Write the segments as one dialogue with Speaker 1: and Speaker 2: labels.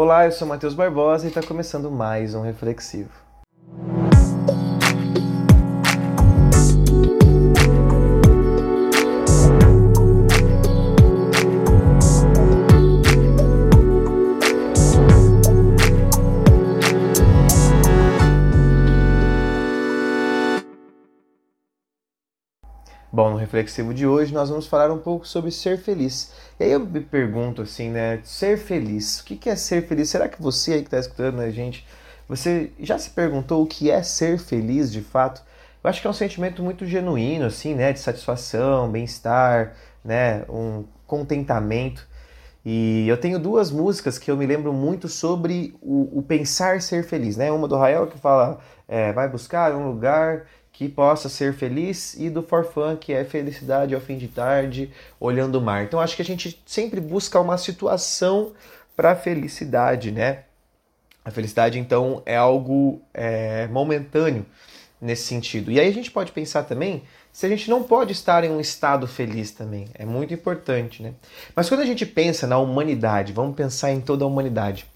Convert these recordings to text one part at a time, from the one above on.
Speaker 1: Olá, eu sou Matheus Barbosa e está começando mais um Reflexivo. Bom, no reflexivo de hoje nós vamos falar um pouco sobre ser feliz. E aí eu me pergunto assim, né? Ser feliz. O que é ser feliz? Será que você aí que está escutando a gente, você já se perguntou o que é ser feliz de fato? Eu acho que é um sentimento muito genuíno, assim, né? De satisfação, bem-estar, né? Um contentamento. E eu tenho duas músicas que eu me lembro muito sobre o, o pensar ser feliz, né? Uma do Rael que fala, é, vai buscar um lugar que possa ser feliz e do forfã que é felicidade ao fim de tarde, olhando o mar. Então acho que a gente sempre busca uma situação para felicidade, né? A felicidade então é algo é, momentâneo nesse sentido. E aí a gente pode pensar também se a gente não pode estar em um estado feliz também. É muito importante, né? Mas quando a gente pensa na humanidade, vamos pensar em toda a humanidade.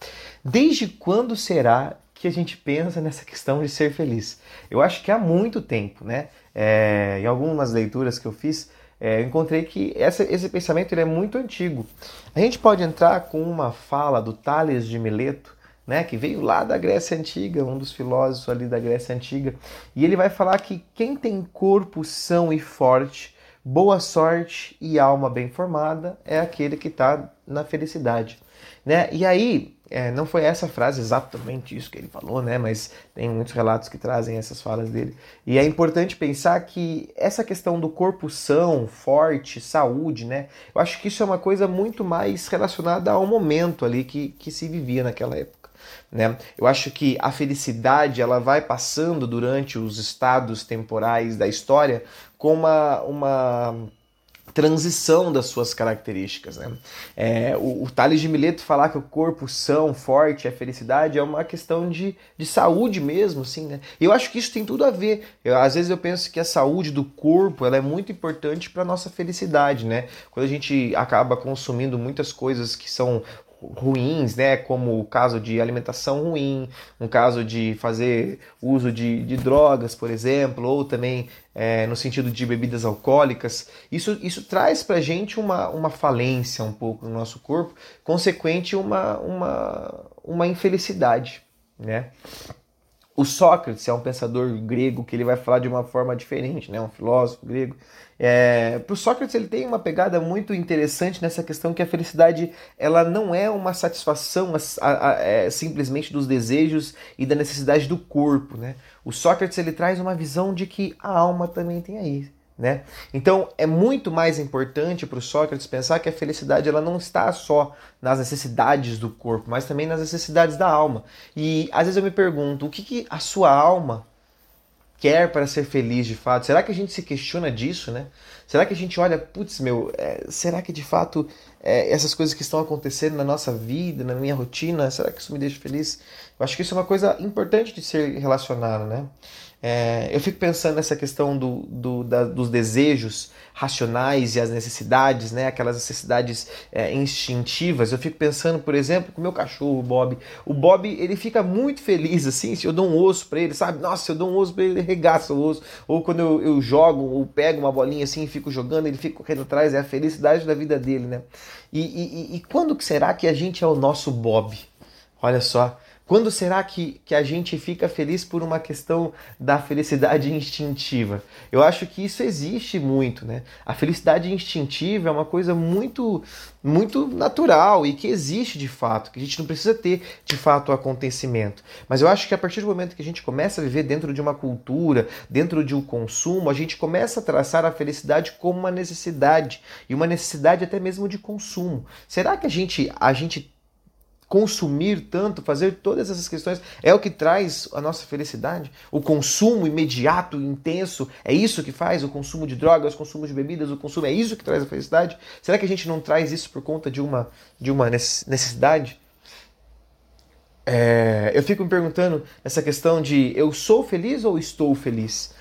Speaker 1: Desde quando será que a gente pensa nessa questão de ser feliz. Eu acho que há muito tempo, né? É, em algumas leituras que eu fiz, é, eu encontrei que essa, esse pensamento ele é muito antigo. A gente pode entrar com uma fala do Tales de Mileto, né, que veio lá da Grécia Antiga, um dos filósofos ali da Grécia Antiga, e ele vai falar que quem tem corpo são e forte, boa sorte e alma bem formada é aquele que está na felicidade. Né? E aí, é, não foi essa frase exatamente isso que ele falou, né? Mas tem muitos relatos que trazem essas falas dele. E é importante pensar que essa questão do corpo são, forte, saúde, né? Eu acho que isso é uma coisa muito mais relacionada ao momento ali que, que se vivia naquela época. Né? Eu acho que a felicidade ela vai passando durante os estados temporais da história com uma, uma transição das suas características. Né? É, o, o Tales de Mileto falar que o corpo são, forte, é felicidade, é uma questão de, de saúde mesmo, assim, né? Eu acho que isso tem tudo a ver. Eu, às vezes eu penso que a saúde do corpo ela é muito importante para nossa felicidade, né? Quando a gente acaba consumindo muitas coisas que são ruins, né? Como o caso de alimentação ruim, um caso de fazer uso de, de drogas, por exemplo, ou também é, no sentido de bebidas alcoólicas. Isso, isso traz para gente uma, uma falência um pouco no nosso corpo, consequente uma, uma, uma infelicidade, né? O Sócrates é um pensador grego que ele vai falar de uma forma diferente, né? um filósofo grego. É, Para o Sócrates ele tem uma pegada muito interessante nessa questão que a felicidade ela não é uma satisfação a, a, a, é, simplesmente dos desejos e da necessidade do corpo. Né? O Sócrates ele traz uma visão de que a alma também tem aí né? Então é muito mais importante para o Sócrates pensar que a felicidade ela não está só nas necessidades do corpo, mas também nas necessidades da alma. E às vezes eu me pergunto, o que, que a sua alma quer para ser feliz de fato? Será que a gente se questiona disso, né? Será que a gente olha, putz, meu, é, será que de fato é, essas coisas que estão acontecendo na nossa vida, na minha rotina, será que isso me deixa feliz? Eu acho que isso é uma coisa importante de ser relacionado, né? É, eu fico pensando nessa questão do, do da, dos desejos racionais e as necessidades, né? aquelas necessidades é, instintivas. Eu fico pensando, por exemplo, com o meu cachorro, o Bob. O Bob ele fica muito feliz assim se eu dou um osso para ele, sabe? Nossa, eu dou um osso para ele, ele regaça o osso. Ou quando eu, eu jogo ou pego uma bolinha assim e fico jogando, ele fica correndo atrás. É a felicidade da vida dele, né? E, e, e quando será que a gente é o nosso Bob? Olha só. Quando será que, que a gente fica feliz por uma questão da felicidade instintiva? Eu acho que isso existe muito, né? A felicidade instintiva é uma coisa muito, muito natural e que existe de fato, que a gente não precisa ter de fato o acontecimento. Mas eu acho que a partir do momento que a gente começa a viver dentro de uma cultura, dentro de um consumo, a gente começa a traçar a felicidade como uma necessidade e uma necessidade até mesmo de consumo. Será que a gente, a gente consumir tanto, fazer todas essas questões, é o que traz a nossa felicidade? O consumo imediato, intenso, é isso que faz? O consumo de drogas, o consumo de bebidas, o consumo é isso que traz a felicidade? Será que a gente não traz isso por conta de uma, de uma necessidade? É, eu fico me perguntando essa questão de eu sou feliz ou estou feliz?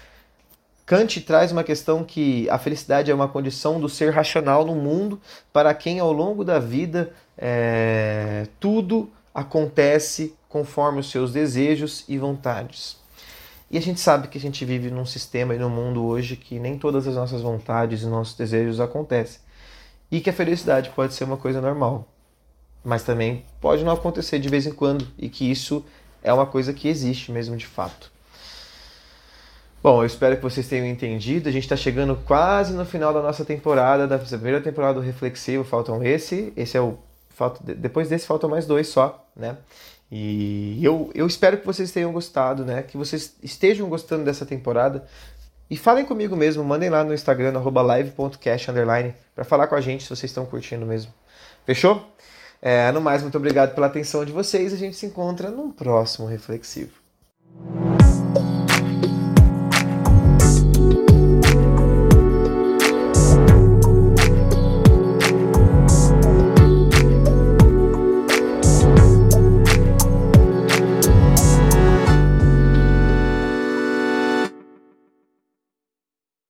Speaker 1: Kant traz uma questão que a felicidade é uma condição do ser racional no mundo para quem ao longo da vida é, tudo acontece conforme os seus desejos e vontades. E a gente sabe que a gente vive num sistema e num mundo hoje que nem todas as nossas vontades e nossos desejos acontecem. E que a felicidade pode ser uma coisa normal, mas também pode não acontecer de vez em quando e que isso é uma coisa que existe mesmo de fato. Bom, eu espero que vocês tenham entendido. A gente está chegando quase no final da nossa temporada, da primeira temporada do Reflexivo. Faltam esse, esse é o. Depois desse faltam mais dois só, né? E eu, eu espero que vocês tenham gostado, né? Que vocês estejam gostando dessa temporada. E falem comigo mesmo, mandem lá no Instagram, live.cash, para falar com a gente se vocês estão curtindo mesmo. Fechou? É, no mais, muito obrigado pela atenção de vocês. A gente se encontra num próximo reflexivo.